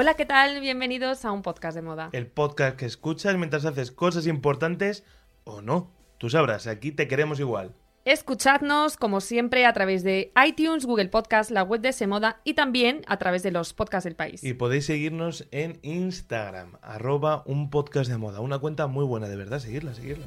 Hola, ¿qué tal? Bienvenidos a un podcast de moda. El podcast que escuchas mientras haces cosas importantes o no. Tú sabrás, aquí te queremos igual. Escuchadnos, como siempre, a través de iTunes, Google Podcast, la web de Semoda y también a través de los podcasts del país. Y podéis seguirnos en Instagram, arroba un podcast de moda. Una cuenta muy buena, de verdad, seguirla, seguirla.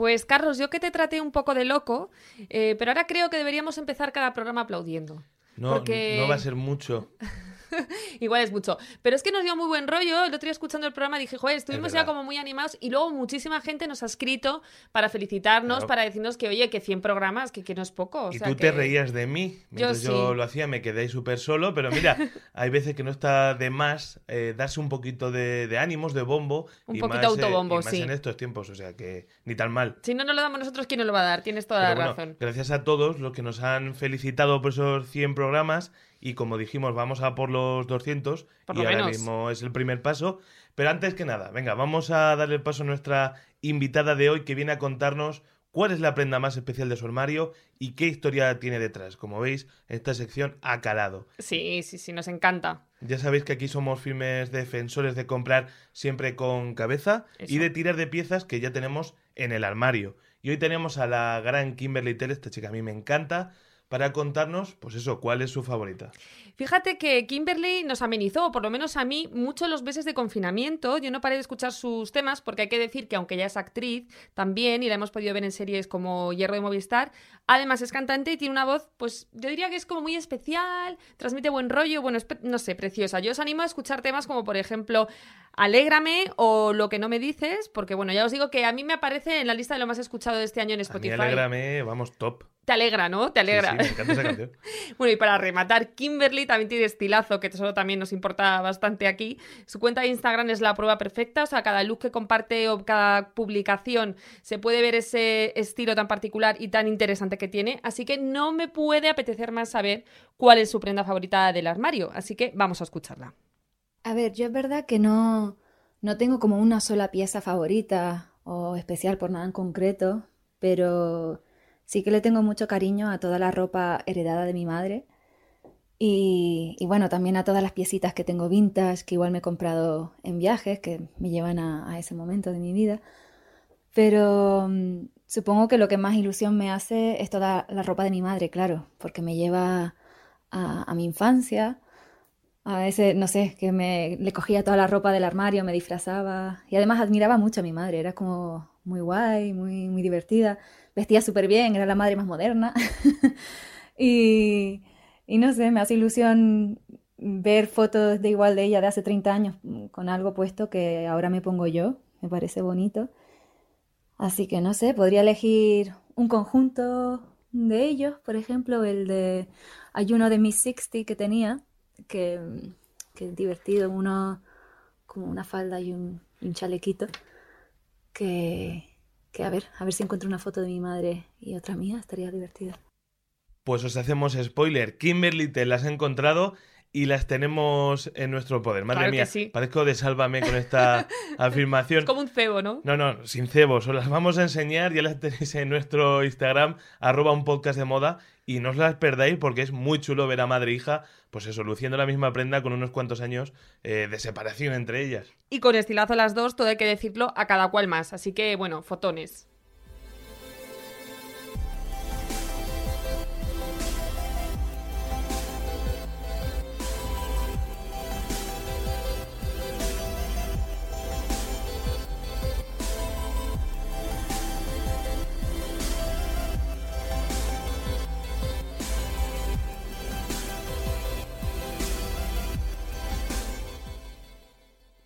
Pues Carlos, yo que te traté un poco de loco, eh, pero ahora creo que deberíamos empezar cada programa aplaudiendo. No, Porque- no va a ser mucho. Igual es mucho. Pero es que nos dio muy buen rollo. El otro día escuchando el programa dije, joder, estuvimos ya como muy animados y luego muchísima gente nos ha escrito para felicitarnos, Claro. para decirnos que, oye, que 100 programas, que, que no es poco. o y tú que- te reías de mí. Mientras yo, sí. lo hacía me quedé súper solo, pero mira, hay veces que no está de más eh, darse un poquito de, de ánimos, de bombo. Un y poquito más, eh, autobombo, y más sí. en estos tiempos, o sea que ni tan mal. Si no nos lo damos nosotros, ¿quién nos lo va a dar? Tienes toda Pero la bueno, razón. gracias a todos los que nos han felicitado por esos 100 programas y como dijimos, vamos a por los 200 Por y ahora mismo es el primer paso. Pero antes que nada, venga, vamos a darle el paso a nuestra invitada de hoy que viene a contarnos cuál es la prenda más especial de su armario y qué historia tiene detrás. Como veis, esta sección ha calado. Sí, sí, sí, nos encanta. Ya sabéis que aquí somos firmes defensores de comprar siempre con cabeza y de tirar de piezas que ya tenemos en el armario. Y hoy tenemos a la gran Kimberly Tell, esta chica a mí me encanta, para contarnos, pues eso, cuál es su favorita. Fíjate que Kimberly nos amenizó, o por lo menos a mí, mucho los meses de confinamiento. Yo no paré de escuchar sus temas porque hay que decir que aunque ella es actriz también y la hemos podido ver en series como Hierro de Movistar, además es cantante y tiene una voz, pues yo diría que es como muy especial, transmite buen rollo, bueno, es no sé, preciosa. Yo os animo a escuchar temas como por ejemplo Alégrame o Lo que no me dices, porque bueno, ya os digo que a mí me aparece en la lista de lo más escuchado de este año en A mí Spotify. alégrame, vamos, top. Te alegra, ¿no? Te Sí, alegra. sí, me encanta esa canción. Bueno, y para rematar, Kimberly también tiene estilazo, que eso también nos importa bastante aquí. Su cuenta de Instagram es la prueba perfecta, o sea, cada look que comparte o cada publicación se puede ver ese estilo tan particular y tan interesante que tiene. Así que no me puede apetecer más saber cuál es su prenda favorita del armario. Así que vamos a escucharla. A ver, yo es verdad que no, no tengo como una sola pieza favorita o especial por nada en concreto, pero sí que le tengo mucho cariño a toda la ropa heredada de mi madre y, y bueno, también a todas las piecitas que tengo vintage, que igual me he comprado en viajes, que me llevan a, ese momento de mi vida. Pero mm, supongo que lo que más ilusión me hace es toda la ropa de mi madre, claro, porque me lleva a, a mi infancia. A veces, no sé, que me le cogía toda la ropa del armario, me disfrazaba. Y además admiraba mucho a mi madre, era como muy guay, muy, muy divertida. Vestía súper bien, era la madre más moderna. y, y no sé, me hace ilusión ver fotos de igual de ella de hace 30 años mm, con algo puesto que ahora me pongo yo. Me parece bonito. Así que no sé, podría elegir un conjunto de ellos, por ejemplo, el de hay uno de Miss 60 que tenía, que, que es divertido, uno como una falda y un chalequito, que, que a ver, a ver si encuentro una foto de mi madre y otra mía, estaría divertido. Pues os hacemos spoiler. Kimberly te las ha encontrado y las tenemos en nuestro poder. Madre Claro que mía, sí. parezco de sálvame con esta afirmación. Es como un cebo, ¿no? No, no, sin cebos. Os las vamos a enseñar, ya las tenéis en nuestro Instagram, arroba un podcast de moda, y no os las perdáis porque es muy chulo ver a madre e hija, pues eso, luciendo la misma prenda con unos cuantos años eh, de separación entre ellas. Y con estilazo las dos, todo hay que decirlo, a cada cual más. Así que, bueno, fotones.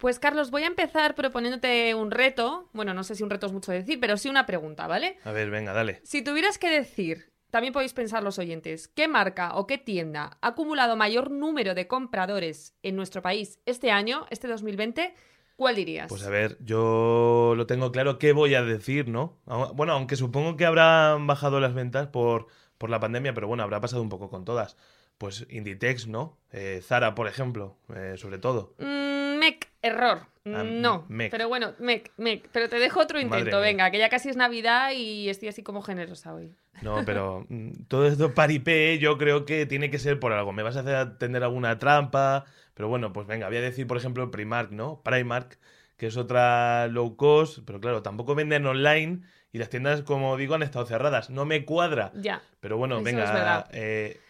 Pues Carlos, voy a empezar proponiéndote un reto. Bueno, no sé si un reto es mucho decir, pero sí una pregunta, ¿vale? A ver, venga, dale. Si tuvieras que decir, también podéis pensar los oyentes, ¿qué marca o qué tienda ha acumulado mayor número de compradores en nuestro país este año, este 2020? ¿Cuál dirías? Pues a ver, yo lo tengo claro qué voy a decir, ¿no? Bueno, aunque supongo que habrán bajado las ventas por, por la pandemia, pero bueno, habrá pasado un poco con todas. Pues Inditex, ¿no? Eh, Zara, por ejemplo, eh, sobre todo. Mm, mec, error. Ah, no. mec. Pero bueno, mec, mec. Pero te dejo otro intento, venga, que ya casi es Navidad y estoy así como generosa hoy. No, pero mm, todo esto paripé yo creo que tiene que ser por algo. Me vas a hacer tener alguna trampa, pero bueno, pues venga, voy a decir, por ejemplo, Primark, ¿no? Primark, que es otra low cost, pero claro, tampoco venden online y las tiendas, como digo, han estado cerradas. No me cuadra. Ya. Pero bueno, Eso venga, eh,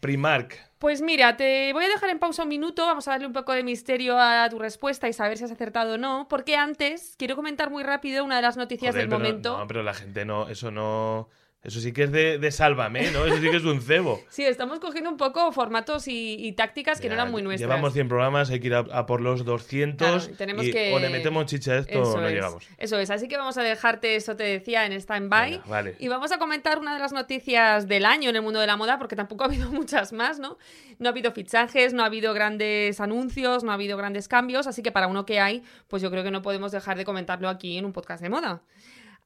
Primark. Pues mira, te voy a dejar en pausa un minuto, vamos a darle un poco de misterio a tu respuesta y saber si has acertado o no, porque antes quiero comentar muy rápido una de las noticias Joder, del pero momento. No, pero la gente no, eso no. Eso sí que es de, de sálvame, ¿no? Eso sí que es un cebo. Sí, estamos cogiendo un poco formatos y, y tácticas que no eran muy nuestras. Llevamos 100 programas, hay que ir a, a por los 200. Claro, y tenemos y que- O le metemos chicha a esto o no es, llegamos. Eso es, así que vamos a dejarte, eso te decía, en stand-by. Vale. Y vamos a comentar una de las noticias del año en el mundo de la moda, porque tampoco ha habido muchas más, ¿no? No ha habido fichajes, no ha habido grandes anuncios, no ha habido grandes cambios, así que para uno que hay, pues yo creo que no podemos dejar de comentarlo aquí en un podcast de moda.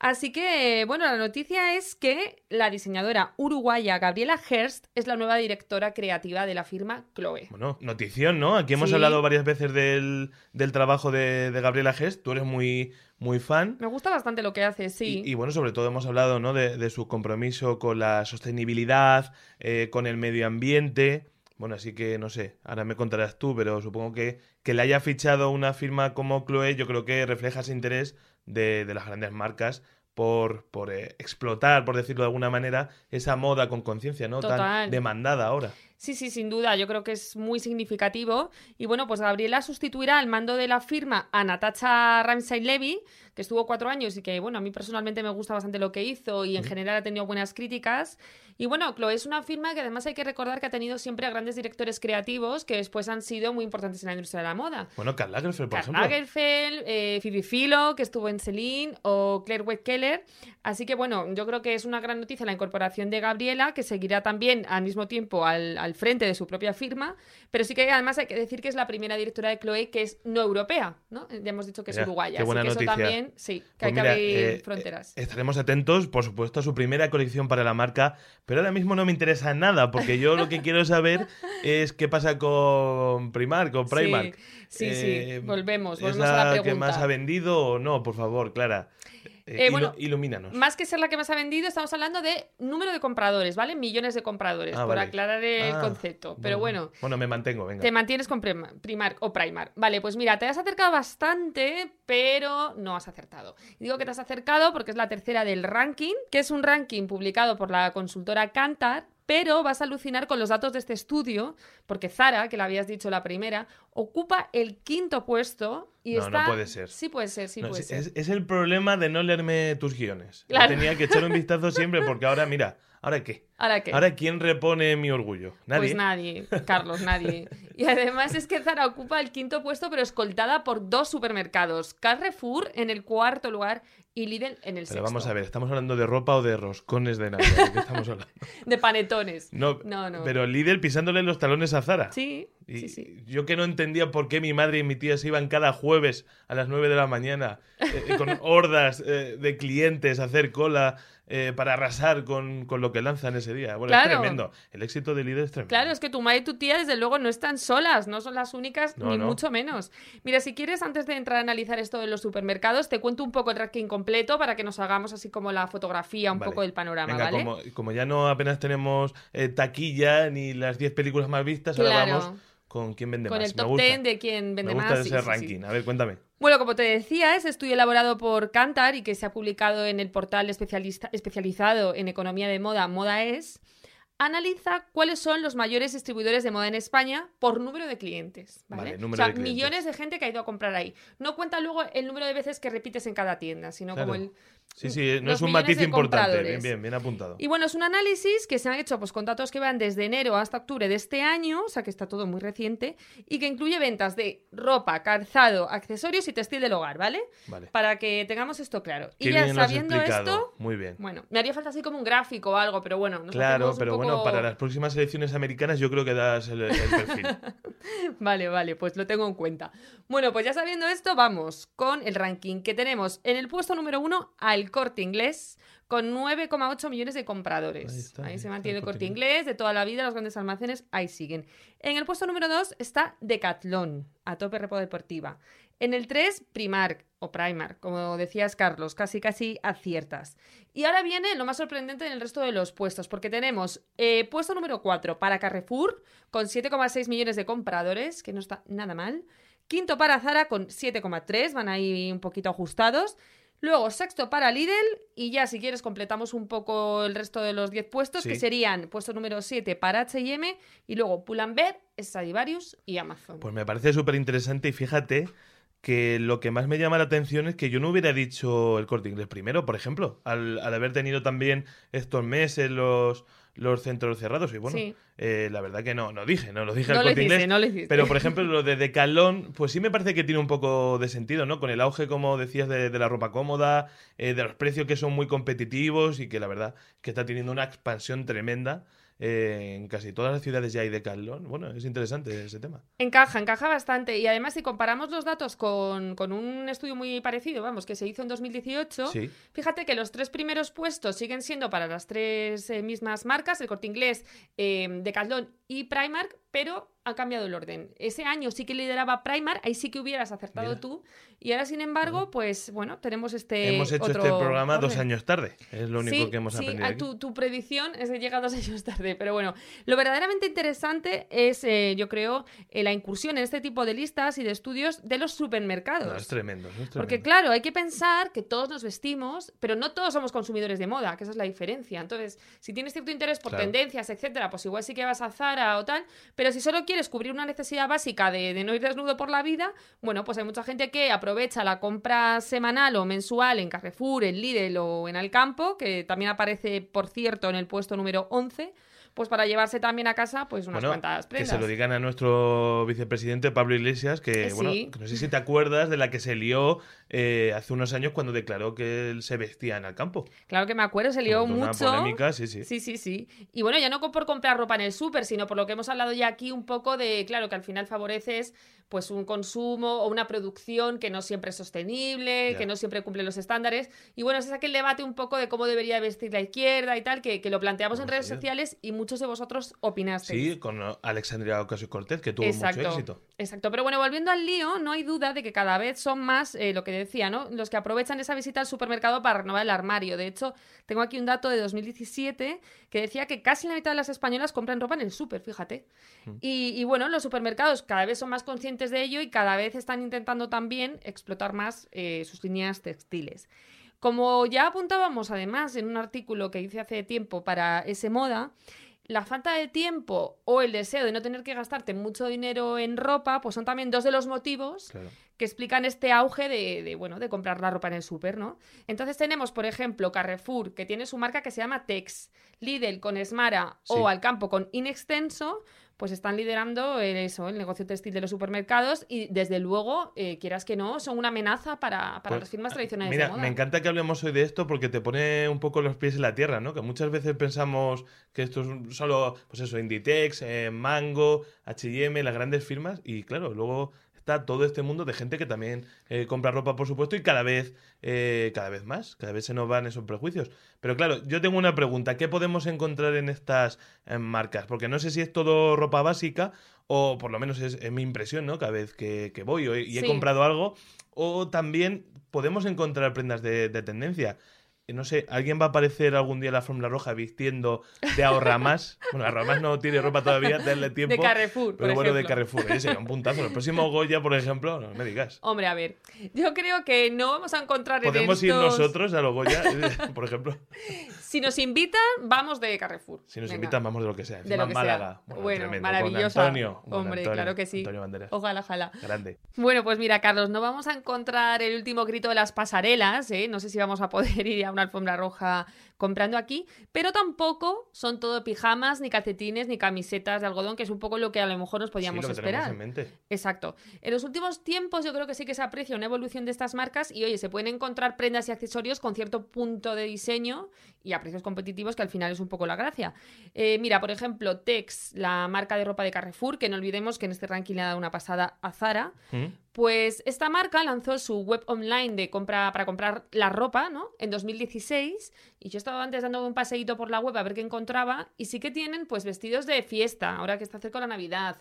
Así que, bueno, la noticia es que la diseñadora uruguaya Gabriela Hearst es la nueva directora creativa de la firma Chloe. Bueno, notición, ¿no? Aquí hemos Sí. hablado varias veces del, del trabajo de, de Gabriela Gest. Tú eres muy, muy fan. Me gusta bastante lo que hace, sí. Y, y bueno, sobre todo hemos hablado ¿no? de, de su compromiso con la sostenibilidad, eh, con el medio ambiente. Bueno, así que no sé, ahora me contarás tú, pero supongo que que le haya fichado una firma como Chloe, yo creo que refleja ese interés de, de las grandes marcas por, por eh, explotar, por decirlo de alguna manera, esa moda con conciencia, ¿no? Total. Tan demandada ahora. Sí, sí, sin duda, yo creo que es muy significativo. Y bueno, pues Gabriela sustituirá al mando de la firma a Natacha Ramsay Levy, que estuvo cuatro años y que, bueno, a mí personalmente me gusta bastante lo que hizo y en general ha tenido buenas críticas. Y bueno, Chloe es una firma que además hay que recordar que ha tenido siempre a grandes directores creativos que después han sido muy importantes en la industria de la moda. Bueno, Karl Lagerfeld, por Karl ejemplo. Lagerfeld, eh, Phoebe Philo, que estuvo en Celine, o Claire Wade Keller. Así que bueno, yo creo que es una gran noticia la incorporación de Gabriela, que seguirá también al mismo tiempo al, al frente de su propia firma, pero sí que además hay que decir que es la primera directora de Chloe que es no europea, ¿no? Ya hemos dicho que es Mira, uruguaya, qué buena así que noticia. eso también, sí, que Pues hay que mira, abrir eh, fronteras. eh, estaremos atentos, por supuesto, a su primera colección para la marca, pero ahora mismo no me interesa nada, porque yo lo que quiero saber es qué pasa con Primark o Primark. Sí, sí, Eh, sí, volvemos, ¿Es volvemos a la la pregunta. que más ha vendido o no? Por favor, Clara. Eh, Eh, bueno, ilumínanos. Más que ser la que más ha vendido, estamos hablando de número de compradores, ¿vale? Millones de compradores, Ah, por vale. aclarar el Ah, concepto. Pero bueno, Bueno, me mantengo, venga. Te mantienes con Prima- Primark o Primark. Vale, pues mira, te has acercado bastante, pero no has acertado. Digo que te has acercado porque es la tercera del ranking, que es un ranking publicado por la consultora Kantar, pero vas a alucinar con los datos de este estudio, porque Zara, que la habías dicho la primera, ocupa el quinto puesto y No, no está... puede ser. Sí puede ser, sí No, puede es, ser. es- es el problema de no leerme tus guiones. Claro. Tenía que echar un vistazo siempre, porque ahora, mira, ¿ahora qué? ¿Ahora qué? ¿Ahora quién repone mi orgullo? Nadie. Pues nadie, Carlos, nadie. Y además es que Zara ocupa el quinto puesto, pero escoltada por dos supermercados. Carrefour en el cuarto lugar y Lidl en el Pero sexto. vamos a ver, ¿estamos hablando de ropa o de roscones de Navidad? ¿De qué estamos hablando? De panetones. No, No, no. pero Lidl pisándole los talones a Zara. Sí, Y sí, sí. Yo que no entendía por qué mi madre y mi tía se iban cada jueves a las 9 de la mañana eh, eh, con hordas eh, de clientes a hacer cola eh, para arrasar con, con lo que lanzan ese día. Bueno, Claro. es tremendo. El éxito de Lidl es tremendo. Claro, es que tu madre y tu tía, desde luego, no están solas, no son las únicas, No, ni no. mucho menos. Mira, si quieres, antes de entrar a analizar esto de los supermercados, te cuento un poco el ranking completo para que nos hagamos así como la fotografía, un Vale. poco del panorama, Venga, ¿vale? como, como ya no apenas tenemos eh, taquilla ni las 10 películas más vistas, ahora vamos con quién vende Con más. el Me top gusta. 10 de quién vende Me gusta más. ese sí, sí, sí. ranking. A ver, cuéntame. Bueno, como te decía, es estudio elaborado por Kantar y que se ha publicado en el portal especialista- especializado en economía de moda, Moda Es. Analiza cuáles son los mayores distribuidores de moda en España por número de clientes. ¿vale? Vale, o sea, de clientes. millones de gente que ha ido a comprar ahí. No cuenta luego el número de veces que repites en cada tienda, sino Claro. como el. Sí, sí, no es un matiz importante. Bien, bien, bien apuntado. Y bueno, es un análisis que se han hecho pues, con datos que van desde enero hasta octubre de este año, o sea que está todo muy reciente, y que incluye ventas de ropa, calzado, accesorios y textil del hogar, ¿vale? Vale. Para que tengamos esto claro. Qué y ya sabiendo esto, Muy bien. bueno, me haría falta así como un gráfico o algo, pero bueno. nos Claro, pero bueno, poco- para las próximas elecciones americanas yo creo que das el, el perfil. Vale, vale, pues lo tengo en cuenta. Bueno, pues ya sabiendo esto, vamos con el ranking que tenemos en el puesto número uno al corte inglés con 9,8 millones de compradores. Ahí Ahí, está, ahí se mantiene el Corte inglés de toda la vida, los grandes almacenes, ahí siguen. En el puesto número dos está Decathlon, a tope repo deportiva. En el 3, Primark o Primark, como decías Carlos, casi casi aciertas. Y ahora viene lo más sorprendente en el resto de los puestos, porque tenemos eh, puesto número 4 para Carrefour, con 7,6 millones de compradores, que no está nada mal. Quinto para Zara, con 7,3, van ahí un poquito ajustados. Luego, sexto para Lidl, y ya si quieres completamos un poco el resto de los 10 puestos, que serían puesto número 7 para H&M, y luego Pull&Bear, Stradivarius y Amazon. Pues me parece súper interesante y fíjate que lo que más me llama la atención es que yo no hubiera dicho el corte inglés primero, por ejemplo, al, al haber tenido también estos meses los, los centros cerrados. Y bueno, Sí. eh, la verdad que no, no dije, no lo dije no al corte inglés. no. Pero, por ejemplo, lo de Decathlon, pues sí me parece que tiene un poco de sentido, ¿no? Con el auge, como decías, de, de la ropa cómoda, eh, de los precios que son muy competitivos y que la verdad que está teniendo una expansión tremenda. Eh, en casi todas las ciudades ya hay Decathlon. Bueno, es interesante ese tema. Encaja, encaja bastante. Y además, si comparamos los datos con, con un estudio muy parecido, vamos, que se hizo en 2018, Sí. fíjate que los tres primeros puestos siguen siendo para las tres eh, mismas marcas, el Corte Inglés, eh, Decathlon y Primark, pero ha cambiado el orden. Ese año sí que lideraba Primark, ahí sí que hubieras acertado Mira. tú. Y ahora, sin embargo, pues bueno, tenemos este hemos hecho otro este programa dos años tarde. Es lo único Sí, que hemos sí, aprendido. a aquí. tu, tu predicción es de llega dos años tarde, pero bueno, lo verdaderamente interesante es, eh, yo creo, eh, la incursión en este tipo de listas y de estudios de los supermercados. No, es tremendo. Porque claro, hay que pensar que todos nos vestimos, pero no todos somos consumidores de moda, que esa es la diferencia. Entonces, si tienes cierto interés por Claro. tendencias, etcétera, pues igual sí que vas a Zara o tal, pero si solo quieres cubrir una necesidad básica de, de no ir desnudo por la vida, bueno, pues hay mucha gente que aprovecha la compra semanal o mensual en Carrefour, en Lidl o en Alcampo, que también aparece, por cierto, en el puesto número 11, pues para llevarse también a casa pues unas Bueno, cuantas que prendas. se lo digan a nuestro vicepresidente Pablo Iglesias, que, Eh, bueno, sí. que no sé si te acuerdas de la que se lió eh, hace unos años cuando declaró que él se vestía en el campo. Claro que me acuerdo, se lió una mucho. polémica, sí, sí. Sí, sí, sí. Y bueno, ya no por comprar ropa en el súper, sino por lo que hemos hablado ya aquí un poco de, claro, que al final favoreces pues un consumo o una producción que no siempre es sostenible, que no siempre cumple los estándares. Y bueno, ese es aquel debate un poco de cómo debería vestir la izquierda y tal, que, que lo planteamos en redes sociales y muchos de vosotros opinasteis. Sí, con Alexandria Ocasio Cortez, que tuvo Exacto, mucho éxito. exacto. Pero bueno, volviendo al lío, no hay duda de que cada vez son más, eh, lo que decía, ¿no? Los que aprovechan esa visita al supermercado para renovar el armario. De hecho, tengo aquí un dato de 2017 que decía que casi la mitad de las españolas compran ropa en el súper, fíjate. Mm. Y, y bueno, los supermercados cada vez son más conscientes de ello y cada vez están intentando también explotar más eh, sus líneas textiles. Como ya apuntábamos además en un artículo que hice hace tiempo para ese moda, la falta de tiempo o el deseo de no tener que gastarte mucho dinero en ropa, pues son también dos de los motivos Claro. que explican este auge de, de, bueno, de comprar la ropa en el súper, ¿no? Entonces tenemos, por ejemplo, Carrefour, que tiene su marca que se llama Tex, Lidl con Esmara Sí. o Alcampo con Inextenso, pues están liderando el, eso, el negocio textil de los supermercados y desde luego, eh, quieras que no, son una amenaza para, para Pues, las firmas tradicionales Mira, de moda. me encanta que hablemos hoy de esto porque te pone un poco los pies en la tierra, ¿no? Que muchas veces pensamos que esto es solo, pues eso, Inditex, eh, Mango, H&M, las grandes firmas y claro, luego está todo este mundo de gente que también eh, compra ropa, por supuesto, y cada vez, eh, cada vez más, cada vez se nos van esos prejuicios. Pero claro, yo tengo una pregunta, ¿qué podemos encontrar en estas marcas? Porque no sé si es todo ropa básica o por lo menos es, es mi impresión, ¿no? Cada vez que, que voy y he Sí. comprado algo, o también podemos encontrar prendas de, de tendencia. No sé, ¿alguien va a aparecer algún día en la Fórmula Roja vistiendo de ahorramas? bueno, ahorramas no tiene ropa todavía, darle tiempo. De Carrefour, Pero por bueno, de. Carrefour, sería un puntazo. El próximo Goya, por ejemplo, no me digas. Hombre, a ver, yo creo que no vamos a encontrar en Podemos ir nosotros a los Goya, por ejemplo. Si nos invitan, vamos de Carrefour. Si nos Venga. invitan, vamos de lo que sea. De lo que Málaga. sea. Bueno, maravillosa. Con Antonio. Hombre, Antonio, claro que sí. Antonio Banderas. Ojalá, ojalá. Grande. Bueno, pues mira, Carlos, no vamos a encontrar el último grito de las pasarelas, ¿eh? No sé si vamos a poder ir a una alfombra roja comprando aquí, pero tampoco son todo pijamas, ni calcetines, ni camisetas de algodón, que es un poco lo que a lo mejor nos podíamos sí, lo que tenemos esperar. en mente. Exacto. En los últimos tiempos yo creo que sí que se aprecia una evolución de estas marcas y oye, se pueden encontrar prendas y accesorios con cierto punto de diseño y a precios competitivos que al final es un poco la gracia. Eh, mira, por ejemplo, Tex, la marca de ropa de Carrefour, que no olvidemos que en este ranking le ha dado una pasada a Zara, ¿Mm? pues esta marca lanzó su web online de compra para comprar la ropa, ¿no? En 2016 y yo estaba antes dando un paseíto por la web a ver qué encontraba y sí que tienen pues vestidos de fiesta, ahora que está cerca la Navidad,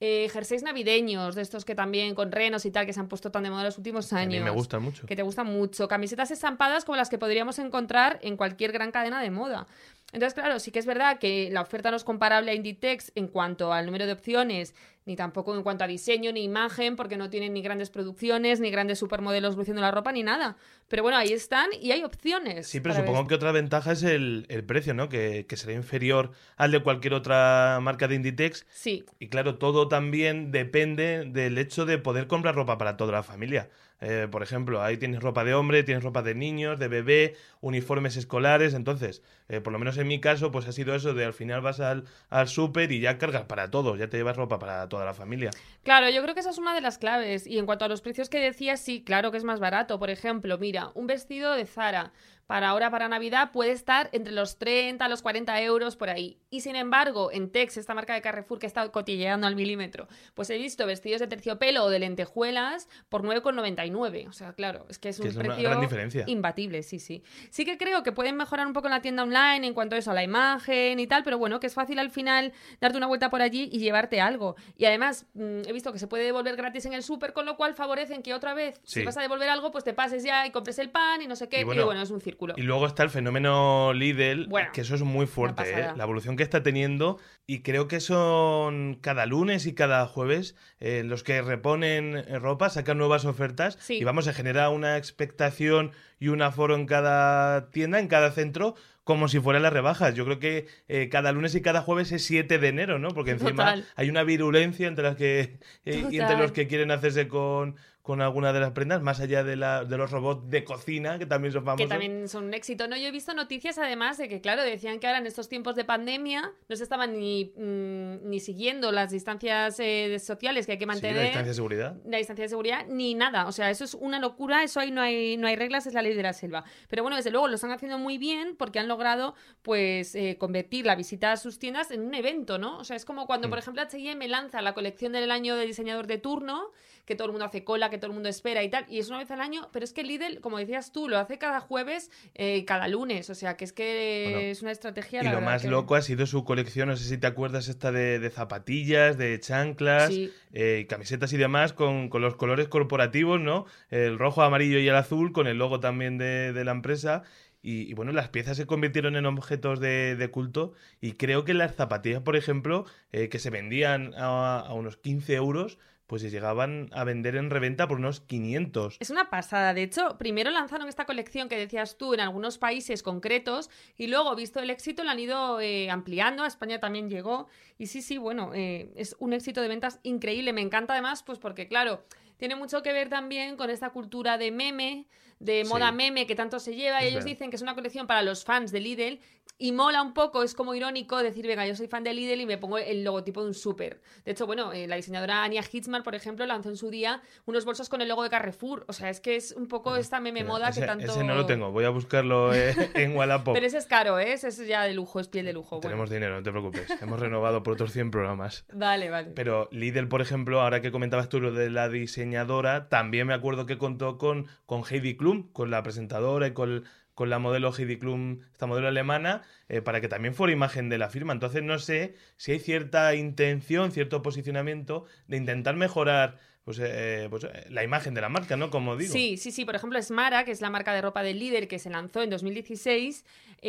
eh, jerseys navideños, de estos que también con renos y tal que se han puesto tan de moda los últimos A años. mí me gustan mucho. Que te gustan mucho, camisetas estampadas como las que podríamos encontrar en cualquier gran cadena de moda. Entonces, claro, sí que es verdad que la oferta no es comparable a Inditex en cuanto al número de opciones, ni tampoco en cuanto a diseño ni imagen, porque no tienen ni grandes producciones, ni grandes supermodelos luciendo la ropa, ni nada. Pero bueno, ahí están y hay opciones. Sí, pero supongo que otra ventaja es el, el precio, ¿no? Que, que será inferior al de cualquier otra marca de Inditex. Sí, Y claro, todo también depende del hecho de poder comprar ropa para toda la familia. Eh, por ejemplo, ahí tienes ropa de hombre, tienes ropa de niños, de bebé, uniformes escolares. Entonces, eh, por lo menos en mi caso, pues ha sido eso de al final vas al, al súper y ya cargas para todos, ya te llevas ropa para toda la familia. Claro, yo creo que esa es una de las claves. Y en cuanto a los precios que decías, sí, claro que es más barato. Por ejemplo, mira, un vestido de Zara para ahora, para Navidad, puede estar entre los 30 a los 40 euros por ahí. Y sin embargo, en Tex, esta marca de Carrefour que estado cotilleando al milímetro, pues he visto vestidos de terciopelo o de lentejuelas por 9,99. O sea, claro, es que es Que un una precio gran diferencia. imbatible, sí, sí. Sí que creo que pueden mejorar un poco en la tienda online en cuanto a eso, a la imagen y tal, pero bueno, que es fácil al final darte una vuelta por allí y llevarte algo. Y además, mm, he visto que se puede devolver gratis en el súper, con lo cual favorecen que otra vez, Sí. si vas a devolver algo, pues te pases ya y compres el pan y no sé qué. Y bueno, es un círculo. Y luego está el fenómeno Lidl, Bueno, que eso es muy fuerte, ¿eh? la evolución que está teniendo. Y creo que son cada lunes y cada jueves eh, los que reponen ropa, sacan nuevas ofertas. Sí. Y vamos a generar una expectación y un aforo en cada tienda, en cada centro, como si fueran las rebajas. Yo creo que eh, cada lunes y cada jueves es 7 de enero, ¿no? Porque encima Total. hay una virulencia entre las que eh, y entre los que quieren hacerse con, con alguna de las prendas, más allá de, la, de los robots de cocina, que también son famosos. que también son un éxito. No, yo he visto noticias además de que, claro, decían que ahora en estos tiempos de pandemia no se estaban ni, mm, ni siguiendo las distancias eh, sociales que hay que Sí, la mantener. distancia de seguridad. la distancia de seguridad ni nada. O sea, eso es una locura, eso ahí no hay, no hay reglas, es la ley de la selva. Pero bueno, desde luego lo están haciendo muy bien porque han logrado pues eh, convertir la visita a sus tiendas en un evento, ¿no? O sea, es como cuando, por ejemplo, H&M lanza la colección del año de diseñador de turno, que todo el mundo hace cola, que todo el mundo espera y tal, y es una vez al año, pero es que Lidl, como decías tú, lo hace cada jueves, eh, cada lunes, o sea, que es que Bueno, es una estrategia. Y la lo verdad más que- loco ha sido su colección, no sé si te acuerdas, esta de, de zapatillas, de chanclas, Sí. eh, camisetas y demás, con, con los colores corporativos, ¿no? El rojo, amarillo y el azul, con el logo también de, de la empresa. Y, y, bueno, las piezas se convirtieron en objetos de, de culto. Y creo que las zapatillas, por ejemplo, eh, que se vendían a, a unos 15 euros, pues se llegaban a vender en reventa por unos 500. Es una pasada. De hecho, primero lanzaron esta colección que decías tú en algunos países concretos y luego, visto el éxito, la han ido eh, ampliando. A España también llegó. Y sí, sí, bueno, eh, es un éxito de ventas increíble. Me encanta además, pues porque, claro, tiene mucho que ver también con esta cultura de meme, de moda Sí. meme que tanto se lleva. y Es ellos verdad. dicen que es una colección para los fans de Lidl. Y mola un poco, es como irónico decir, venga, yo soy fan de Lidl y me pongo el logotipo de un súper. De hecho, bueno, eh, la diseñadora Anya Hitzman, por ejemplo, lanzó en su día unos bolsos con el logo de Carrefour. O sea, es que es un poco esta meme Mira, moda ese, que tanto... ese no lo tengo, voy a buscarlo eh, en Wallapop. Pero ese es caro, ¿eh? Ese es ya de lujo, es piel de lujo. Bueno, Tenemos dinero, no te preocupes. Hemos renovado por otros 100 programas. Vale, vale. Pero Lidl, por ejemplo, ahora que comentabas tú lo de la diseñadora, también me acuerdo que contó con, con Heidi Klum, con la presentadora y con, con la modelo Heidi Klum, esta modelo alemana, eh, para que también fuera imagen de la firma. Entonces no sé si hay cierta intención, cierto posicionamiento de intentar mejorar pues, eh, pues, la imagen de la marca, ¿no? Como digo. Sí, sí, sí. Por ejemplo, Smara, que es la marca de ropa del líder que se lanzó en 2016,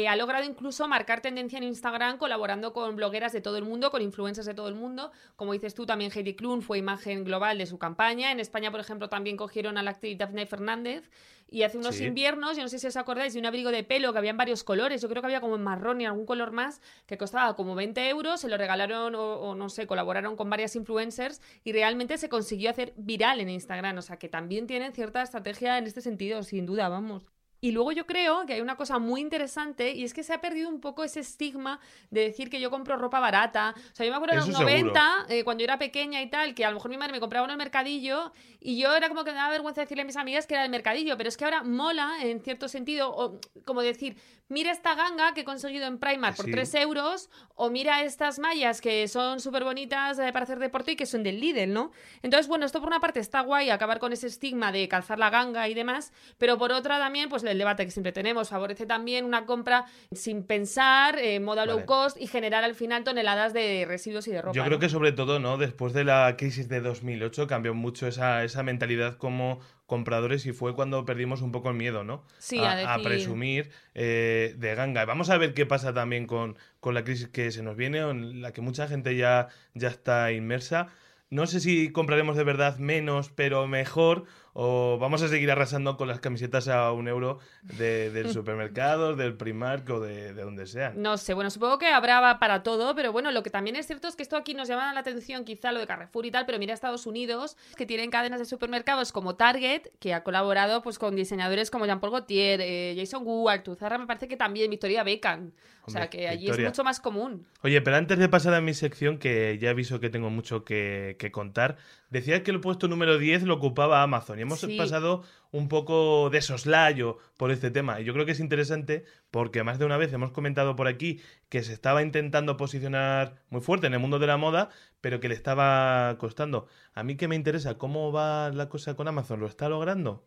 ha logrado incluso marcar tendencia en Instagram colaborando con blogueras de todo el mundo, con influencers de todo el mundo. Como dices tú, también Heidi Klum fue imagen global de su campaña. En España, por ejemplo, también cogieron a la actriz Daphne Fernández. Y hace unos inviernos, yo no sé si os acordáis, de un abrigo de pelo que había en varios colores, yo creo que había como en marrón y algún color más, que costaba como 20 euros, se lo regalaron o, no sé, colaboraron con varias influencers y realmente se consiguió hacer viral en Instagram, o sea que también tienen cierta estrategia en este sentido, sin duda, vamos. Y luego yo creo que hay una cosa muy interesante y es que se ha perdido un poco ese estigma de decir que yo compro ropa barata. O sea, yo me acuerdo en los 90, eh, cuando yo era pequeña y tal, que a lo mejor mi madre me compraba en el mercadillo y yo era como que me daba vergüenza decirle a mis amigas que era el mercadillo, pero es que ahora mola en cierto sentido, o como decir, mira esta ganga que he conseguido en Primark por 3 euros, o mira estas mallas que son súper bonitas eh, para hacer deporte y que son del Lidl, ¿no? Entonces, bueno, esto por una parte está guay, acabar con ese estigma de calzar la ganga y demás, pero por otra también, pues el debate que siempre tenemos. Favorece también una compra sin pensar, eh, moda low cost y generar al final toneladas de residuos y de ropa. Yo creo que sobre todo, ¿no? Después de la crisis de 2008 cambió mucho esa, esa mentalidad como compradores y fue cuando perdimos un poco el miedo, ¿no? Sí, a, presumir eh, de ganga. Vamos a ver qué pasa también con, con la crisis que se nos viene, en la que mucha gente ya, ya está inmersa. No sé si compraremos de verdad menos, pero mejor, o vamos a seguir arrasando con las camisetas a un euro del supermercado, del Primark o de, donde sea. No sé, bueno, supongo que habrá para todo, pero bueno, lo que también es cierto es que esto aquí nos llama la atención, quizá lo de Carrefour y tal, pero mira Estados Unidos, que tienen cadenas de supermercados como Target, que ha colaborado pues con diseñadores como Jean-Paul Gaultier, eh, Jason Wu, Altuzarra, me parece que también Victoria Beckham. o sea que allí es mucho más común. Oye, pero antes de pasar a mi sección, que ya aviso que tengo mucho que, que contar, decía que el puesto número 10 lo ocupaba Amazon hemos pasado un poco de soslayo por este tema. Y yo creo que es interesante porque más de una vez hemos comentado por aquí que se estaba intentando posicionar muy fuerte en el mundo de la moda, pero que le estaba costando. A mí que me interesa, ¿cómo va la cosa con Amazon? ¿Lo está logrando?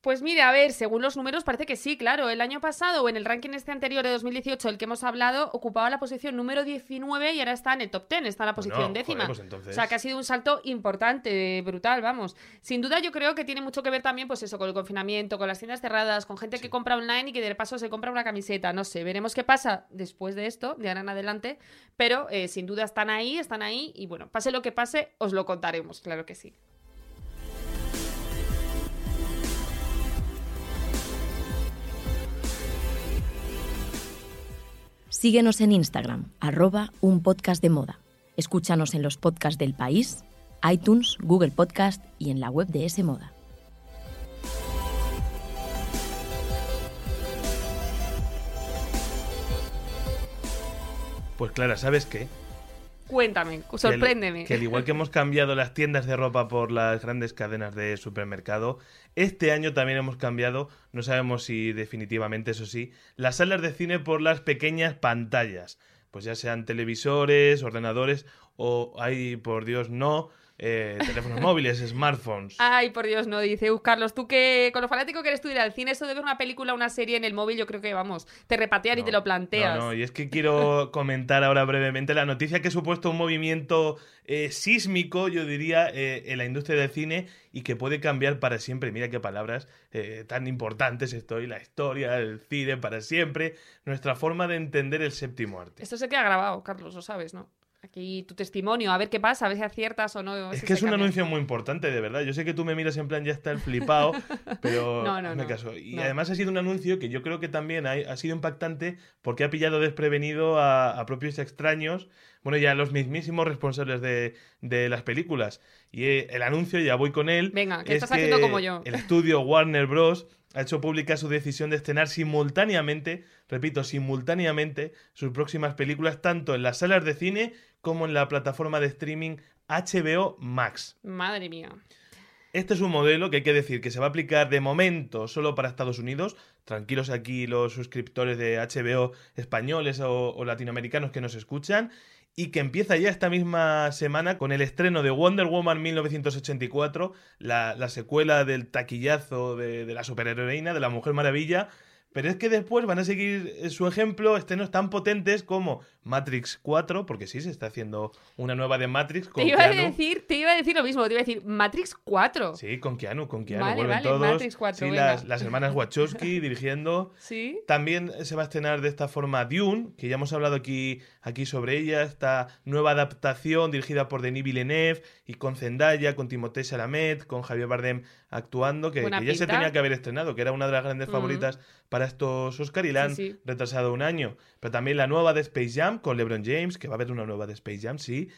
Pues mire, a ver, según los números parece que sí, claro. El año pasado o en el ranking este anterior de 2018, el que hemos hablado, ocupaba la posición número 19 y ahora está en el top 10, está en la posición décima. Pues o sea, que ha sido un salto importante, brutal, vamos. Sin duda yo creo que tiene mucho que ver también, pues eso, con el confinamiento, con las tiendas cerradas, con gente que compra online y que de paso se compra una camiseta. No sé, veremos qué pasa después de esto, de ahora en adelante. Pero eh, sin duda están ahí, están ahí y bueno, pase lo que pase, os lo contaremos, claro que sí. Síguenos en Instagram, arroba un podcast de moda. Escúchanos en los podcasts del país, iTunes, Google Podcast y en la web de S Moda. Pues Clara, ¿sabes qué? Cuéntame, sorpréndeme. Que al, igual que hemos cambiado las tiendas de ropa por las grandes cadenas de supermercado, este año también hemos cambiado, no sabemos si definitivamente eso sí, las salas de cine por las pequeñas pantallas. Pues ya sean televisores, ordenadores o, ay, por Dios, no, eh, teléfonos móviles, smartphones. Ay, por Dios, no, dice, uh, Carlos, tú que con lo fanático que eres tú ir al cine, eso de ver una película o una serie en el móvil, yo creo que, vamos, te repatean y te lo planteas. No, no, y es que quiero comentar ahora brevemente la noticia que ha supuesto un movimiento eh, sísmico, yo diría, eh, en la industria del cine y que puede cambiar para siempre. Mira qué palabras tan importantes estoy, la historia, el cine para siempre, nuestra forma de entender el séptimo arte. Esto se queda grabado, Carlos, lo sabes, ¿no? Aquí tu testimonio, a ver qué pasa, a ver si aciertas o no. Es que es un anuncio muy importante, de verdad. Yo sé que tú me miras en plan, ya está el flipado, pero no, no, me caso. Y además ha sido un anuncio que yo creo que también ha, sido impactante porque ha pillado desprevenido a, propios extraños, bueno, ya los mismísimos responsables de, las películas. Y eh, el anuncio, ya voy con él. Venga, que estás haciendo como yo. El estudio Warner Bros ha hecho pública su decisión de estrenar simultáneamente, repito, simultáneamente, sus próximas películas tanto en las salas de cine como en la plataforma de streaming HBO Max. Madre mía. Este es un modelo que hay que decir que se va a aplicar de momento solo para Estados Unidos. Tranquilos aquí los suscriptores de HBO españoles o, latinoamericanos que nos escuchan. Y que empieza ya esta misma semana con el estreno de Wonder Woman 1984, la, secuela del taquillazo de, de la superheroína, de la Mujer Maravilla, Pero es que después van a seguir su ejemplo estrenos tan potentes como Matrix 4, porque sí, se está haciendo una nueva de Matrix con Te iba, a decir, te iba a decir lo mismo, te iba a decir Matrix 4. Sí, con Keanu, con Keanu. Vale, vuelven vale, todos. Matrix 4, sí, las, las hermanas Wachowski dirigiendo. Sí. También se va a estrenar de esta forma Dune, que ya hemos hablado aquí, aquí sobre ella, esta nueva adaptación dirigida por Denis Villeneuve y con Zendaya, con Timothée Chalamet, con Javier Bardem actuando, que, ya se tenía que haber estrenado, que era una de las grandes Mm. favoritas para estos Oscar y la han Sí, sí. retrasado un año. Pero también la nueva de Space Jam con LeBron James, que va a haber una nueva de Space Jam, sí.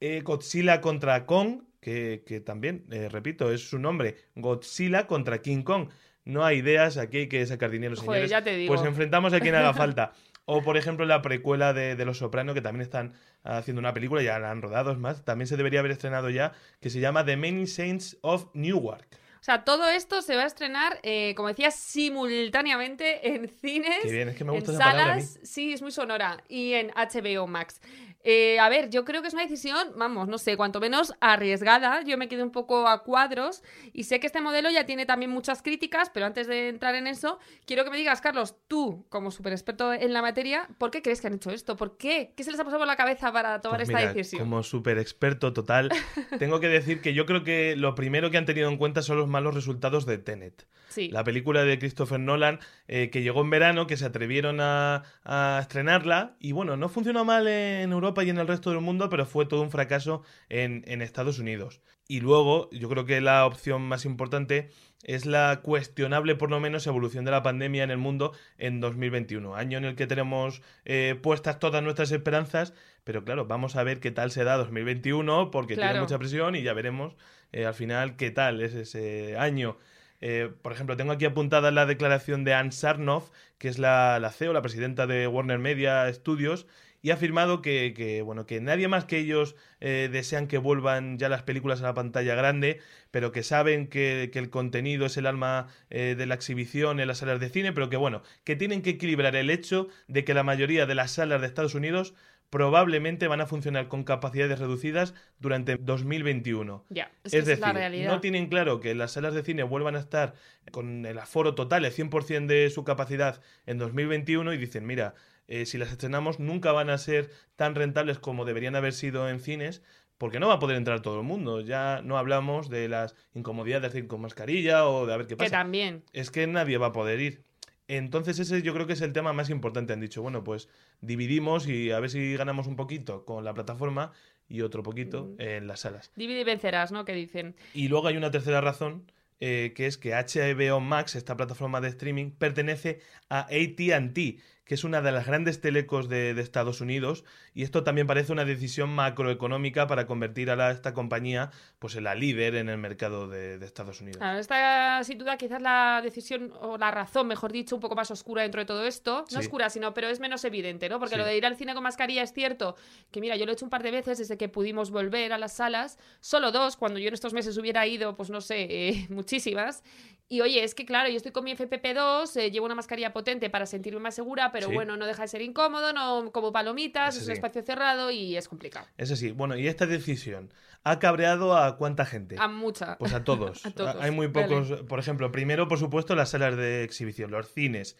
Eh, Godzilla contra Kong, que, que también, eh, repito, es su nombre, Godzilla contra King Kong. No hay ideas, aquí hay que sacar dinero, Joder, señores. ya te digo. Pues enfrentamos a quien haga falta. O, por ejemplo, la precuela de, de Los Soprano, que también están haciendo una película, ya la han rodado, es más, también se debería haber estrenado ya, que se llama The Many Saints of Newark. O sea, todo esto se va a estrenar, eh, como decías, simultáneamente en cines, Qué bien, es que me gusta en palabra salas, sí, es muy sonora, y en HBO Max. Eh, a ver, yo creo que es una decisión, vamos, no sé, cuanto menos arriesgada. Yo me quedé un poco a cuadros y sé que este modelo ya tiene también muchas críticas, pero antes de entrar en eso, quiero que me digas, Carlos, tú, como súper experto en la materia, ¿por qué crees que han hecho esto? ¿Por qué? ¿Qué se les ha pasado por la cabeza para tomar Pues esta mira, decisión? Como súper experto total, tengo que decir que yo creo que lo primero que han tenido en cuenta son los malos resultados de Tenet. Sí. La película de Christopher Nolan, eh, que llegó en verano, que se atrevieron a, a estrenarla, y bueno, no funcionó mal en Europa y en el resto del mundo, pero fue todo un fracaso en, en Estados Unidos. Y luego, yo creo que la opción más importante es la cuestionable, por lo menos, evolución de la pandemia en el mundo en 2021, año en el que tenemos eh, puestas todas nuestras esperanzas, pero claro, vamos a ver qué tal se da 2021, porque tiene mucha presión y ya veremos eh, al final qué tal es ese año. Eh, por ejemplo, tengo aquí apuntada la declaración de Anne Sarnoff, que es la, CEO, la presidenta de Warner Media Studios, y ha afirmado que, bueno, que nadie más que ellos eh, desean que vuelvan ya las películas a la pantalla grande, pero que saben que, que el contenido es el alma eh, de la exhibición en las salas de cine, pero que bueno, que tienen que equilibrar el hecho de que la mayoría de las salas de Estados Unidos probablemente van a funcionar con capacidades reducidas durante 2021. Ya, es, que decir, es no tienen claro que las salas de cine vuelvan a estar con el aforo total, el 100% de su capacidad en 2021 y dicen, mira, eh, si las estrenamos nunca van a ser tan rentables como deberían haber sido en cines, porque no va a poder entrar todo el mundo. Ya no hablamos de las incomodidades de ir con mascarilla o de a ver qué que pasa. también. Es que nadie va a poder ir. Entonces ese yo creo que es el tema más importante. Han dicho, bueno, pues dividimos y a ver si ganamos un poquito con la plataforma y otro poquito en las salas. Divide y vencerás, ¿no? Que dicen. Y luego hay una tercera razón, eh, que es que HBO Max, esta plataforma de streaming, pertenece a ATT, que es una de las grandes telecos de, de Estados Unidos, y esto también parece una decisión macroeconómica para convertir a la- esta compañía pues, en la líder en el mercado de, de Estados Unidos. Claro, esta sin duda quizás la decisión o la razón, mejor dicho, un poco más oscura dentro de todo esto. No Sí. oscura, sino, pero es menos evidente, ¿no? Porque Sí. lo de ir al cine con mascarilla es cierto que, mira, yo lo he hecho un par de veces desde que pudimos volver a las salas, solo dos, cuando yo en estos meses hubiera ido, pues no sé, eh, muchísimas. Y oye, es que claro, yo estoy con mi FPP2, eh, llevo una mascarilla potente para sentirme más segura, pero Sí. bueno, no deja de ser incómodo, no como palomitas, es. Espacio cerrado y es complicado. Es así. Bueno, y esta decisión ha cabreado a cuánta gente. A mucha. Pues a todos. A todos, Hay muy vale. pocos. Por ejemplo, primero, por supuesto, las salas de exhibición, los cines,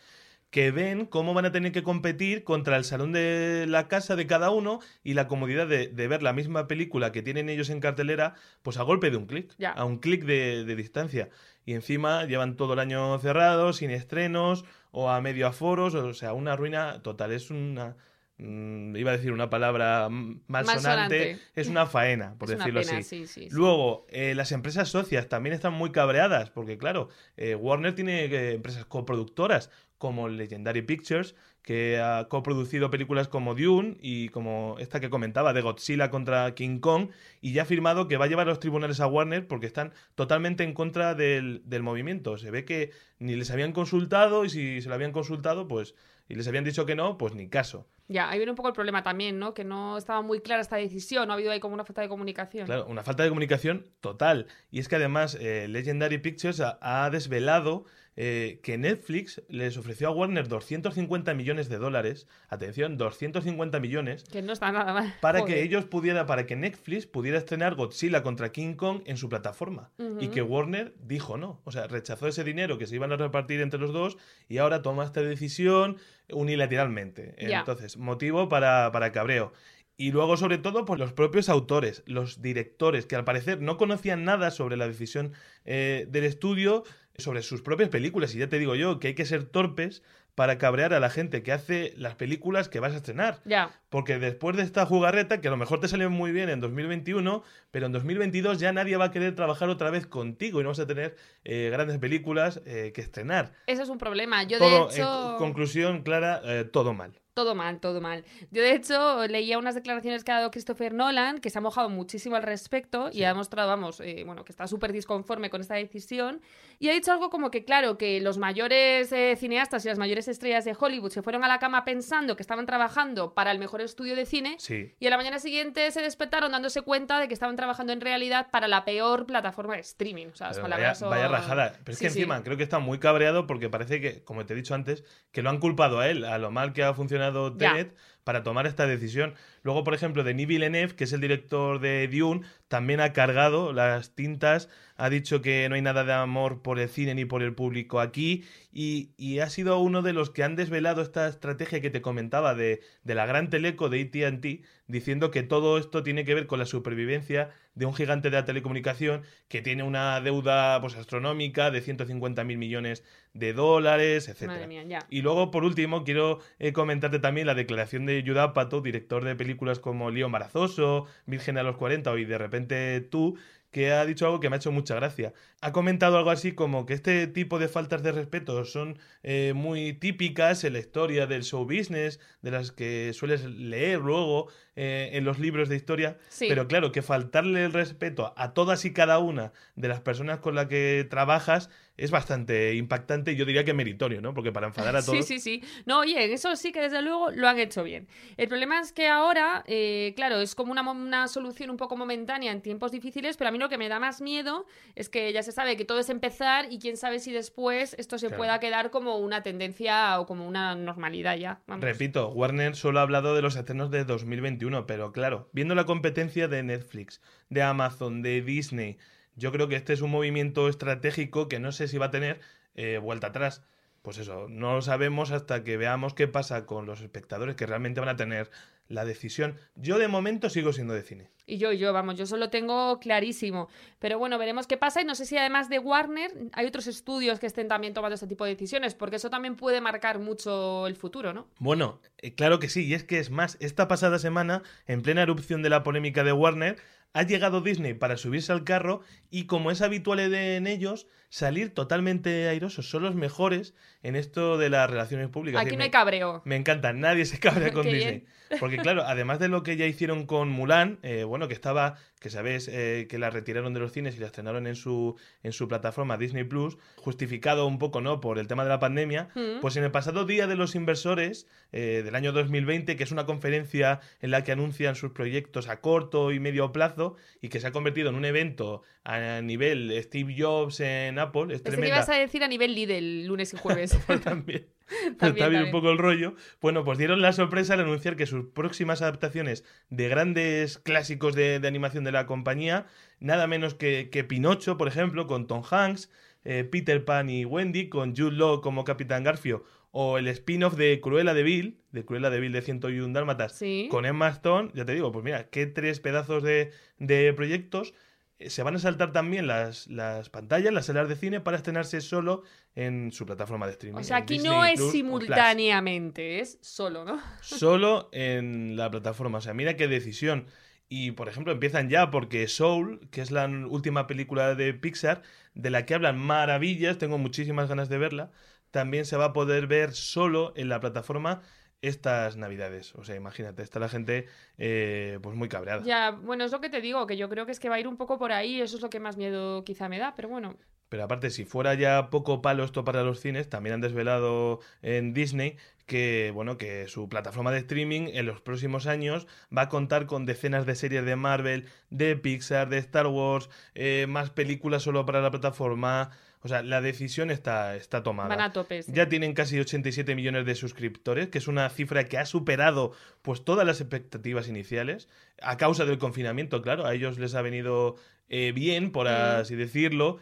que ven cómo van a tener que competir contra el salón de la casa de cada uno y la comodidad de, de ver la misma película que tienen ellos en cartelera, pues a golpe de un clic, a un clic de, de distancia. Y encima llevan todo el año cerrados, sin estrenos o a medio aforos, o sea, una ruina total. Es una. Mm, iba a decir una palabra malsonante, es una faena, por es decirlo pena, así. sí, sí, sí. Luego, eh, las empresas socias también están muy cabreadas, porque claro, eh, Warner tiene eh, empresas coproductoras como Legendary Pictures, que ha coproducido películas como Dune y como esta que comentaba de Godzilla contra King Kong, y ya ha afirmado que va a llevar a los tribunales a Warner porque están totalmente en contra del, del movimiento. Se ve que ni les habían consultado y si se lo habían consultado, pues, y les habían dicho que no, pues ni caso. Ya, ahí viene un poco el problema también, ¿no? Que no estaba muy clara esta decisión, no ha habido ahí como una falta de comunicación. Claro, una falta de comunicación total. Y es que además eh, Legendary Pictures ha, ha desvelado eh, que Netflix les ofreció a Warner 250 millones de dólares, atención, 250 millones, Que no está nada mal. para Joder. que ellos pudiera, para que Netflix pudiera estrenar Godzilla contra King Kong en su plataforma. Y que Warner dijo no. O sea, rechazó ese dinero que se iban a repartir entre los dos y ahora toma esta decisión unilateralmente. Entonces, motivo para, para cabreo. Y luego, sobre todo, por los propios autores, los directores, que al parecer no conocían nada sobre la decisión eh, del estudio, sobre sus propias películas. Y ya te digo yo que hay que ser torpes para cabrear a la gente que hace las películas que vas a estrenar. Ya. Porque después de esta jugarreta, que a lo mejor te salió muy bien en 2021, pero en 2022 ya nadie va a querer trabajar otra vez contigo y no vas a tener eh, grandes películas eh, que estrenar. Eso es un problema. Yo, todo, de hecho. en conclusión, Clara, eh, todo mal. Todo mal, todo mal. Yo, de hecho, leía unas declaraciones que ha dado Christopher Nolan, que se ha mojado muchísimo al respecto y ha mostrado, vamos, eh, bueno, que está súper disconforme con esta decisión. Y ha dicho algo como que, claro, que los mayores eh, cineastas y las mayores estrellas de Hollywood se fueron a la cama pensando que estaban trabajando para el mejor estudio de cine Sí. y a la mañana siguiente se despertaron dándose cuenta de que estaban trabajando en realidad para la peor plataforma de streaming. O sea, las vaya, vaya rajada. Pero es Sí, que encima creo que está muy cabreado porque parece que, como te he dicho antes, que lo han culpado a él, a lo mal que ha funcionado Tenet para tomar esta decisión. Luego, por ejemplo, Denis Villeneuve, que es el director de Dune, también ha cargado las tintas, ha dicho que no hay nada de amor por el cine ni por el público aquí y, y ha sido uno de los que han desvelado esta estrategia que te comentaba de, de la gran teleco de AT&T, diciendo que todo esto tiene que ver con la supervivencia de un gigante de la telecomunicación que tiene una deuda pues, astronómica de 150 mil millones de dólares, etcétera. Madre mía, ya. Y luego, por último, quiero eh, comentarte también la declaración de Judah Pato, director de películas como Lío Embarazoso, Virgen a los 40 y De repente tú, que ha dicho algo que me ha hecho mucha gracia. Ha comentado algo así como que este tipo de faltas de respeto son eh, muy típicas en la historia del show business, de las que sueles leer luego eh, en los libros de historia, Sí. pero claro, que faltarle el respeto a todas y cada una de las personas con las que trabajas es bastante impactante y yo diría que meritorio, ¿no? Porque para enfadar a todos... Sí, sí, sí. No, oye, en eso sí que desde luego lo han hecho bien. El problema es que ahora, eh, claro, es como una, una solución un poco momentánea en tiempos difíciles, pero a mí lo que me da más miedo es que ya se sabe que todo es empezar y quién sabe si después esto se Claro. pueda quedar como una tendencia o como una normalidad ya. Vamos. Repito, Warner solo ha hablado de los estrenos de 2021, pero claro, viendo la competencia de Netflix, de Amazon, de Disney, yo creo que este es un movimiento estratégico que no sé si va a tener eh, vuelta atrás. Pues eso, no lo sabemos hasta que veamos qué pasa con los espectadores que realmente van a tener la decisión. Yo de momento sigo siendo de cine. Y yo, y yo, vamos, yo eso lo tengo clarísimo. Pero bueno, veremos qué pasa. Y no sé si además de Warner hay otros estudios que estén también tomando este tipo de decisiones, porque eso también puede marcar mucho el futuro, ¿no? Bueno, eh, claro que sí, y es que es más, esta pasada semana, en plena erupción de la polémica de Warner, ha llegado Disney para subirse al carro y, como es habitual en ellos, salir totalmente airosos. Son los mejores en esto de las relaciones públicas. Aquí no me- hay cabreo. Me encanta, nadie se cabrea con Disney. bien. Porque claro, además de lo que ya hicieron con Mulan, eh, bueno, que estaba, que sabéis eh, que la retiraron de los cines y la estrenaron en su, en su plataforma Disney Plus, justificado un poco, ¿no? Por el tema de la pandemia, Mm. pues en el pasado Día de los Inversores eh, del año 2020, que es una conferencia en la que anuncian sus proyectos a corto y medio plazo y que se ha convertido en un evento a nivel Steve Jobs en Apple, es Pensé que ibas a decir a nivel Lidl, lunes y jueves. Pues también. También, está bien un poco el rollo. Bueno, pues dieron la sorpresa al anunciar que sus próximas adaptaciones de grandes clásicos de, de animación de la compañía, nada menos que, que Pinocho, por ejemplo, con Tom Hanks, eh, Peter Pan y Wendy, con Jude Law como Capitán Garfio, o el spin-off de Cruella de Vil, de Cruella de Vil de 101 Dálmatas, Sí. con Emma Stone, ya te digo, pues mira, qué tres pedazos de, de proyectos. Eh, Se van a saltar también las, las pantallas, las salas de cine, para estrenarse solo en su plataforma de streaming. O sea, aquí Disney no es Plus simultáneamente, es solo, ¿no? Solo en la plataforma. O sea, mira qué decisión. Y, por ejemplo, empiezan ya porque Soul, que es la última película de Pixar, de la que hablan maravillas, tengo muchísimas ganas de verla, también se va a poder ver solo en la plataforma estas navidades. O sea, imagínate, está la gente eh, pues muy cabreada. Ya, bueno, es lo que te digo, que yo creo que es que va a ir un poco por ahí, eso es lo que más miedo quizá me da, pero bueno. Pero aparte, si fuera ya poco palo esto para los cines, también han desvelado en Disney que, bueno, que su plataforma de streaming en los próximos años va a contar con decenas de series de Marvel, de Pixar, de Star Wars, eh, más películas solo para la plataforma. O sea, la decisión está, está tomada. Van a tope, sí. Ya tienen casi 87 millones de suscriptores, que es una cifra que ha superado pues todas las expectativas iniciales, a causa del confinamiento, claro, a ellos les ha venido eh, bien, por así decirlo.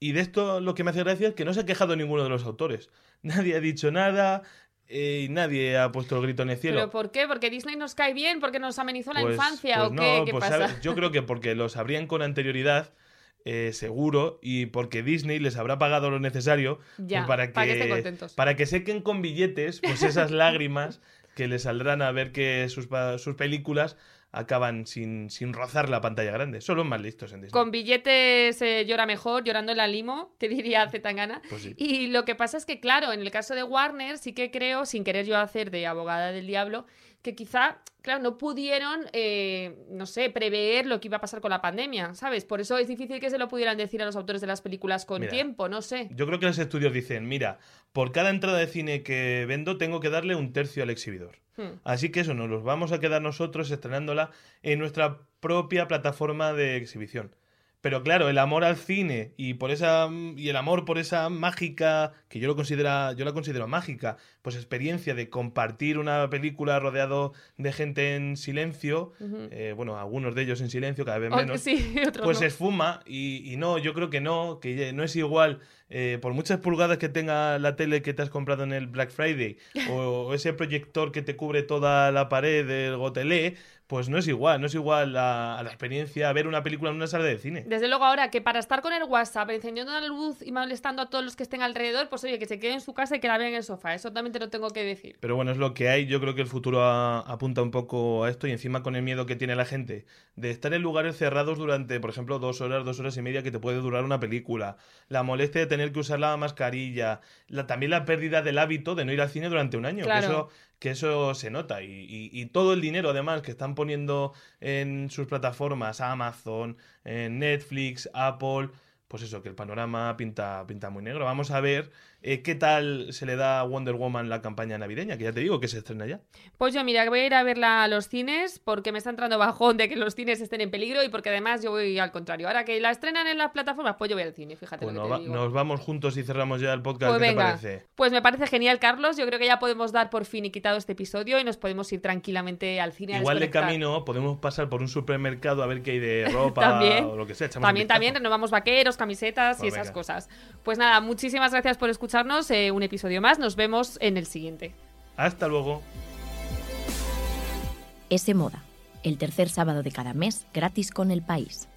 Y de esto lo que me hace gracia es que no se ha quejado ninguno de los autores. Nadie ha dicho nada eh, y nadie ha puesto el grito en el cielo. ¿Pero por qué? ¿Porque Disney nos cae bien? ¿Porque nos amenizó la Pues- infancia? pues ¿O qué? no, ¿Qué pues, pasa? ¿sabes? Yo creo que porque lo sabrían con anterioridad, eh, seguro, y porque Disney les habrá pagado lo necesario Ya, pues, para, que, para que estén contentos. para que sequen con billetes pues esas lágrimas que les saldrán a ver que sus, sus películas acaban sin, sin rozar la pantalla grande. Son los más listos en Disney. Con billetes eh, llora mejor, llorando en la limo, que diría Zetangana. Pues sí. Y lo que pasa es que, claro, en el caso de Warner sí que creo, sin querer yo hacer de abogada del diablo, que quizá, claro, no pudieron, eh, no sé, prever lo que iba a pasar con la pandemia, ¿sabes? Por eso es difícil que se lo pudieran decir a los autores de las películas con Mira, tiempo, no sé. Yo creo que los estudios dicen, mira, por cada entrada de cine que vendo tengo que darle un tercio al exhibidor. Hmm. Así que eso, nos los vamos a quedar nosotros estrenándola en nuestra propia plataforma de exhibición. Pero claro, el amor al cine y por esa y el amor por esa mágica, que yo lo considera, yo la considero mágica, pues experiencia de compartir una película rodeado de gente en silencio, eh, bueno, algunos de ellos en silencio, cada vez O menos sí, pues no. se esfuma y, y no, yo creo que no, que no es igual, eh, por muchas pulgadas que tenga la tele que te has comprado en el Black Friday o, ese proyector que te cubre toda la pared del gotelé, pues no es igual, no es igual a la experiencia ver una película en una sala de cine. Desde luego ahora que para estar con el WhatsApp encendiendo la luz y molestando a todos los que estén alrededor, pues oye, que se quede en su casa y que la vean en el sofá. Eso también te lo tengo que decir. Pero bueno, es lo que hay. Yo creo que el futuro a- apunta un poco a esto y encima con el miedo que tiene la gente de estar en lugares cerrados durante, por ejemplo, dos horas, dos horas y media que te puede durar una película. La molestia de tener que usar la mascarilla. La, también la pérdida del hábito de no ir al cine durante un año. Claro. Que eso, que eso se nota. Y, y- y todo el dinero, además, que están poniendo en sus plataformas, Amazon, en Netflix, Apple. Pues eso, que el panorama pinta, pinta muy negro. Vamos a ver eh, qué tal se le da a Wonder Woman la campaña navideña, que ya te digo que se estrena ya. Pues yo, mira, voy a ir a verla a los cines porque me está entrando bajón de que los cines estén en peligro y porque además yo voy al contrario. Ahora que la estrenan en las plataformas, pues yo voy al cine, fíjate Pues lo nos, que va- te digo. nos vamos juntos y cerramos ya el podcast. Pues ¿Qué venga, te parece? pues me parece genial, Carlos. Yo creo que ya podemos dar por fin y quitado este episodio y nos podemos ir tranquilamente al cine. a Igual de camino podemos pasar por un supermercado a ver qué hay de ropa También. o lo que sea. También, también renovamos vaqueros, camisetas y Pues esas cosas. Pues nada, muchísimas gracias por escucharnos. eh, un episodio más. Nos vemos en el siguiente. Hasta luego. S Moda, el tercer sábado de cada mes gratis con el país.